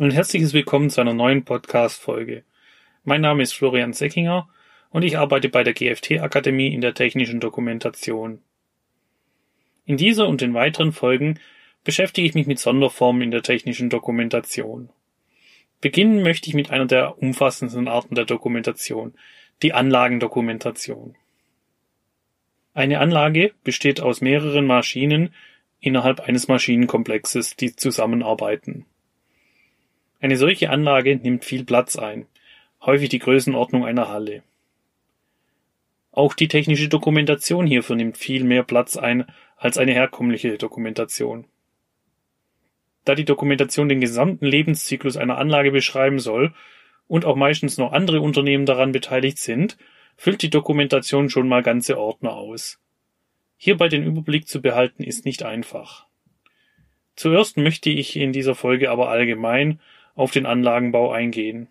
und herzliches Willkommen zu einer neuen Podcast-Folge. Mein Name ist Florian Seckinger und ich arbeite bei der GFT-Akademie in der technischen Dokumentation. In dieser und den weiteren Folgen beschäftige ich mich mit Sonderformen in der technischen Dokumentation. Beginnen möchte ich mit einer der umfassendsten Arten der Dokumentation, die Anlagendokumentation. Eine Anlage besteht aus mehreren Maschinen innerhalb eines Maschinenkomplexes, die zusammenarbeiten. Eine solche Anlage nimmt viel Platz ein, häufig die Größenordnung einer Halle. Auch die technische Dokumentation hierfür nimmt viel mehr Platz ein als eine herkömmliche Dokumentation. Da die Dokumentation den gesamten Lebenszyklus einer Anlage beschreiben soll und auch meistens noch andere Unternehmen daran beteiligt sind, füllt die Dokumentation schon mal ganze Ordner aus. Hierbei den Überblick zu behalten ist nicht einfach. Zuerst möchte ich in dieser Folge aber allgemein auf den Anlagenbau eingehen.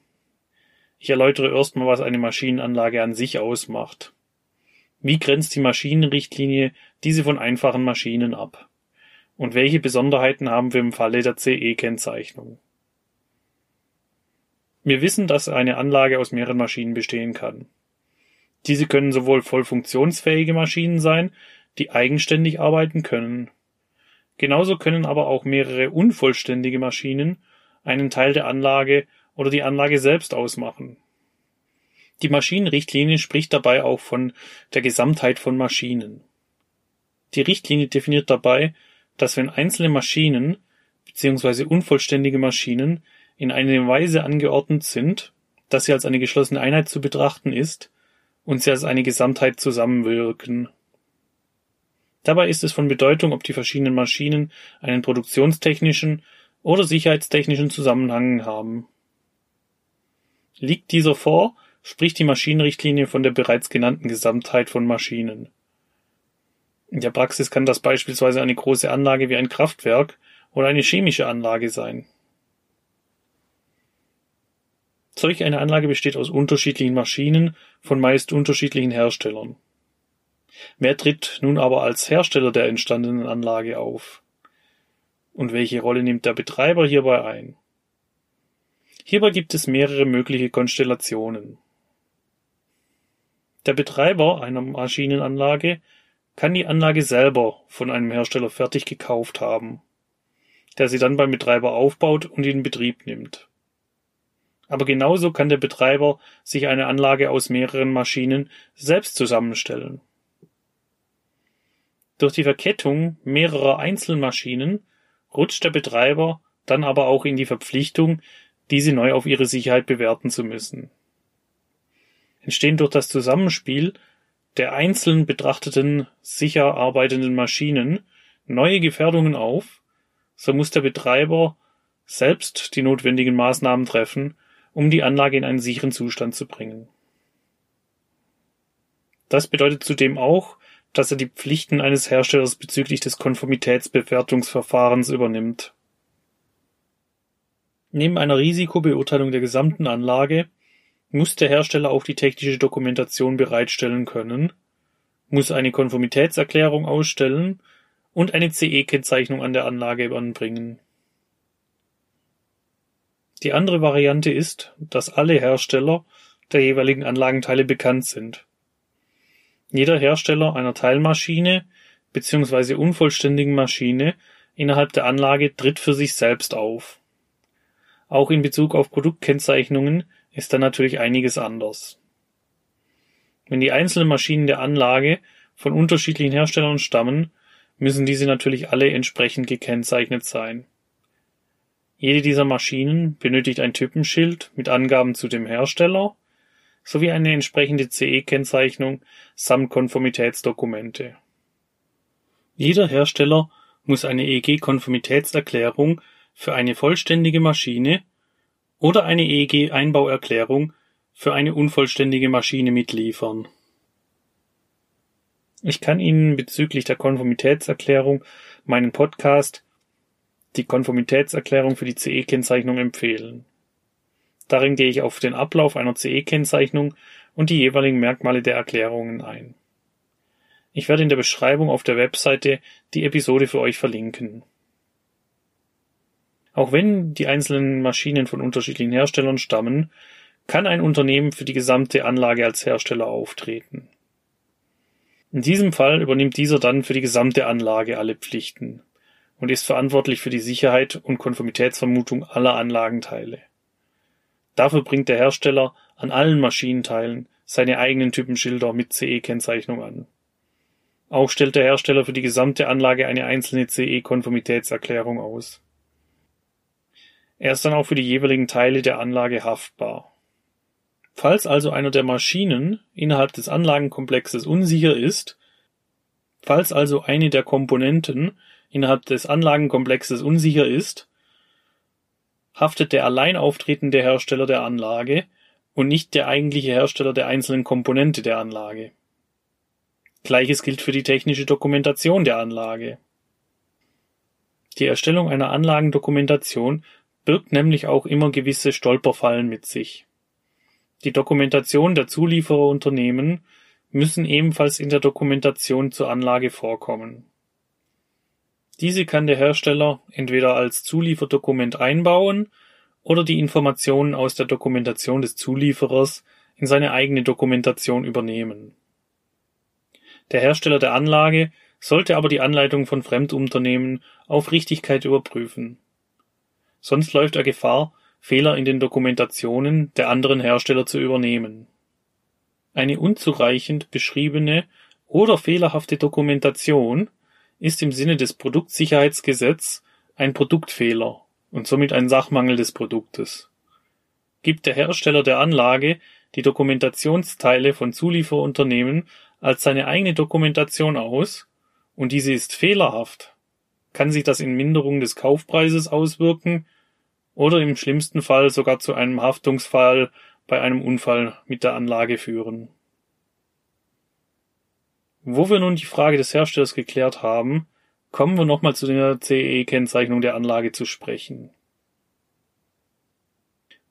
Ich erläutere erstmal, was eine Maschinenanlage an sich ausmacht. Wie grenzt die Maschinenrichtlinie diese von einfachen Maschinen ab? Und welche Besonderheiten haben wir im Falle der CE-Kennzeichnung? Wir wissen, dass eine Anlage aus mehreren Maschinen bestehen kann. Diese können sowohl voll funktionsfähige Maschinen sein, die eigenständig arbeiten können. Genauso können aber auch mehrere unvollständige Maschinen einen Teil der Anlage oder die Anlage selbst ausmachen. Die Maschinenrichtlinie spricht dabei auch von der Gesamtheit von Maschinen. Die Richtlinie definiert dabei, dass wenn einzelne Maschinen bzw. unvollständige Maschinen in einer Weise angeordnet sind, dass sie als eine geschlossene Einheit zu betrachten ist und sie als eine Gesamtheit zusammenwirken. Dabei ist es von Bedeutung, ob die verschiedenen Maschinen einen produktionstechnischen oder sicherheitstechnischen Zusammenhang haben. Liegt dieser vor, spricht die Maschinenrichtlinie von der bereits genannten Gesamtheit von Maschinen. In der Praxis kann das beispielsweise eine große Anlage wie ein Kraftwerk oder eine chemische Anlage sein. Solch eine Anlage besteht aus unterschiedlichen Maschinen von meist unterschiedlichen Herstellern. Wer tritt nun aber als Hersteller der entstandenen Anlage auf? Und welche Rolle nimmt der Betreiber hierbei ein? Hierbei gibt es mehrere mögliche Konstellationen. Der Betreiber einer Maschinenanlage kann die Anlage selber von einem Hersteller fertig gekauft haben, der sie dann beim Betreiber aufbaut und in Betrieb nimmt. Aber genauso kann der Betreiber sich eine Anlage aus mehreren Maschinen selbst zusammenstellen. Durch die Verkettung mehrerer Einzelmaschinen rutscht der Betreiber dann aber auch in die Verpflichtung, diese neu auf ihre Sicherheit bewerten zu müssen. Entstehen durch das Zusammenspiel der einzeln betrachteten sicher arbeitenden Maschinen neue Gefährdungen auf, so muss der Betreiber selbst die notwendigen Maßnahmen treffen, um die Anlage in einen sicheren Zustand zu bringen. Das bedeutet zudem auch, dass er die Pflichten eines Herstellers bezüglich des Konformitätsbewertungsverfahrens übernimmt. Neben einer Risikobeurteilung der gesamten Anlage muss der Hersteller auch die technische Dokumentation bereitstellen können, muss eine Konformitätserklärung ausstellen und eine CE-Kennzeichnung an der Anlage anbringen. Die andere Variante ist, dass alle Hersteller der jeweiligen Anlagenteile bekannt sind jeder Hersteller einer Teilmaschine bzw. unvollständigen Maschine innerhalb der Anlage tritt für sich selbst auf. Auch in Bezug auf Produktkennzeichnungen ist da natürlich einiges anders. Wenn die einzelnen Maschinen der Anlage von unterschiedlichen Herstellern stammen, müssen diese natürlich alle entsprechend gekennzeichnet sein. Jede dieser Maschinen benötigt ein Typenschild mit Angaben zu dem Hersteller sowie eine entsprechende CE-Kennzeichnung samt Konformitätsdokumente. Jeder Hersteller muss eine EEG-Konformitätserklärung für eine vollständige Maschine oder eine EEG-Einbauerklärung für eine unvollständige Maschine mitliefern. Ich kann Ihnen bezüglich der Konformitätserklärung meinen Podcast Die Konformitätserklärung für die CE-Kennzeichnung empfehlen. Darin gehe ich auf den Ablauf einer CE-Kennzeichnung und die jeweiligen Merkmale der Erklärungen ein. Ich werde in der Beschreibung auf der Webseite die Episode für euch verlinken. Auch wenn die einzelnen Maschinen von unterschiedlichen Herstellern stammen, kann ein Unternehmen für die gesamte Anlage als Hersteller auftreten. In diesem Fall übernimmt dieser dann für die gesamte Anlage alle Pflichten und ist verantwortlich für die Sicherheit und Konformitätsvermutung aller Anlagenteile. Dafür bringt der Hersteller an allen Maschinenteilen seine eigenen Typenschilder mit CE-Kennzeichnung an. Auch stellt der Hersteller für die gesamte Anlage eine einzelne CE-Konformitätserklärung aus. Er ist dann auch für die jeweiligen Teile der Anlage haftbar. Falls also einer der Maschinen innerhalb des Anlagenkomplexes unsicher ist, falls also eine der Komponenten innerhalb des Anlagenkomplexes unsicher ist, haftet der allein auftretende Hersteller der Anlage und nicht der eigentliche Hersteller der einzelnen Komponente der Anlage. Gleiches gilt für die technische Dokumentation der Anlage. Die Erstellung einer Anlagendokumentation birgt nämlich auch immer gewisse Stolperfallen mit sich. Die Dokumentation der Zuliefererunternehmen müssen ebenfalls in der Dokumentation zur Anlage vorkommen. Diese kann der Hersteller entweder als Zulieferdokument einbauen oder die Informationen aus der Dokumentation des Zulieferers in seine eigene Dokumentation übernehmen. Der Hersteller der Anlage sollte aber die Anleitung von Fremdunternehmen auf Richtigkeit überprüfen. Sonst läuft er Gefahr, Fehler in den Dokumentationen der anderen Hersteller zu übernehmen. Eine unzureichend beschriebene oder fehlerhafte Dokumentation ist im Sinne des Produktsicherheitsgesetz ein Produktfehler und somit ein Sachmangel des Produktes. Gibt der Hersteller der Anlage die Dokumentationsteile von Zulieferunternehmen als seine eigene Dokumentation aus und diese ist fehlerhaft, kann sich das in Minderung des Kaufpreises auswirken oder im schlimmsten Fall sogar zu einem Haftungsfall bei einem Unfall mit der Anlage führen. Wo wir nun die Frage des Herstellers geklärt haben, kommen wir nochmal zu der CE-Kennzeichnung der Anlage zu sprechen.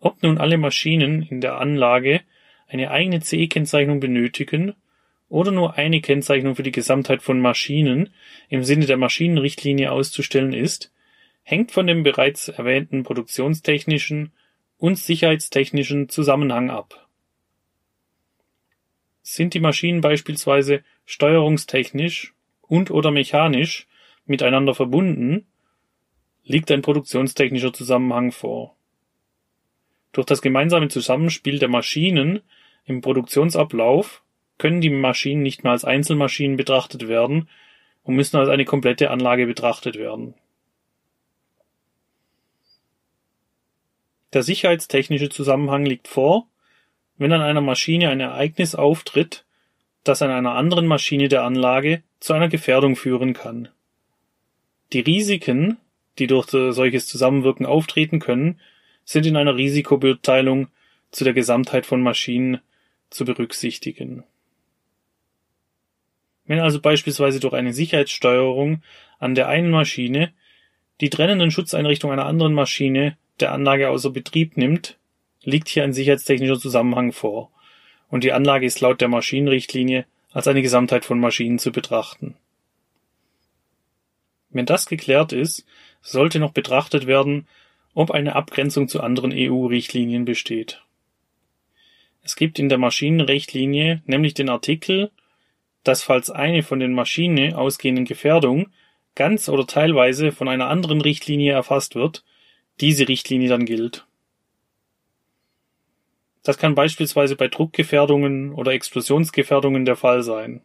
Ob nun alle Maschinen in der Anlage eine eigene CE-Kennzeichnung benötigen oder nur eine Kennzeichnung für die Gesamtheit von Maschinen im Sinne der Maschinenrichtlinie auszustellen ist, hängt von dem bereits erwähnten produktionstechnischen und sicherheitstechnischen Zusammenhang ab. Sind die Maschinen beispielsweise steuerungstechnisch und/oder mechanisch miteinander verbunden, liegt ein produktionstechnischer Zusammenhang vor. Durch das gemeinsame Zusammenspiel der Maschinen im Produktionsablauf können die Maschinen nicht mehr als Einzelmaschinen betrachtet werden und müssen als eine komplette Anlage betrachtet werden. Der sicherheitstechnische Zusammenhang liegt vor, wenn an einer Maschine ein Ereignis auftritt, das an einer anderen Maschine der Anlage zu einer Gefährdung führen kann. Die Risiken, die durch solches Zusammenwirken auftreten können, sind in einer Risikobeurteilung zu der Gesamtheit von Maschinen zu berücksichtigen. Wenn also beispielsweise durch eine Sicherheitssteuerung an der einen Maschine die trennenden Schutzeinrichtungen einer anderen Maschine der Anlage außer Betrieb nimmt, liegt hier ein sicherheitstechnischer Zusammenhang vor, und die Anlage ist laut der Maschinenrichtlinie als eine Gesamtheit von Maschinen zu betrachten. Wenn das geklärt ist, sollte noch betrachtet werden, ob eine Abgrenzung zu anderen EU-Richtlinien besteht. Es gibt in der Maschinenrichtlinie nämlich den Artikel dass falls eine von den Maschine ausgehenden Gefährdung ganz oder teilweise von einer anderen Richtlinie erfasst wird, diese Richtlinie dann gilt. Das kann beispielsweise bei Druckgefährdungen oder Explosionsgefährdungen der Fall sein.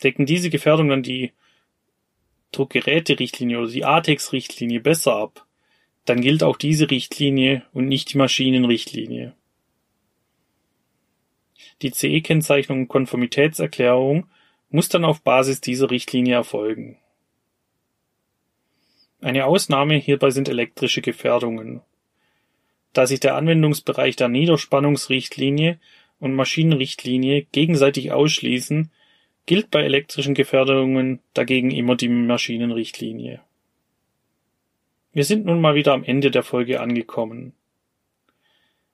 Decken diese Gefährdungen dann die Druckgeräte-Richtlinie oder die ATEX-Richtlinie besser ab, dann gilt auch diese Richtlinie und nicht die Maschinenrichtlinie. Die CE-Kennzeichnung und Konformitätserklärung muss dann auf Basis dieser Richtlinie erfolgen. Eine Ausnahme hierbei sind elektrische Gefährdungen. Da sich der Anwendungsbereich der Niederspannungsrichtlinie und Maschinenrichtlinie gegenseitig ausschließen, gilt bei elektrischen Gefährdungen dagegen immer die Maschinenrichtlinie. Wir sind nun mal wieder am Ende der Folge angekommen.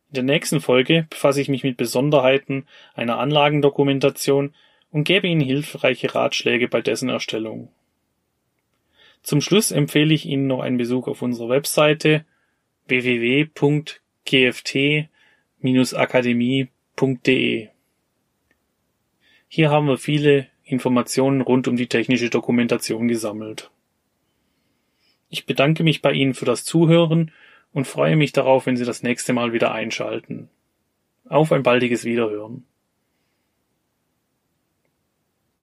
In der nächsten Folge befasse ich mich mit Besonderheiten einer Anlagendokumentation und gebe Ihnen hilfreiche Ratschläge bei dessen Erstellung. Zum Schluss empfehle ich Ihnen noch einen Besuch auf unserer Webseite www.gft-akademie.de. Hier haben wir viele Informationen rund um die technische Dokumentation gesammelt. Ich bedanke mich bei Ihnen für das Zuhören und freue mich darauf, wenn Sie das nächste Mal wieder einschalten. Auf ein baldiges Wiederhören.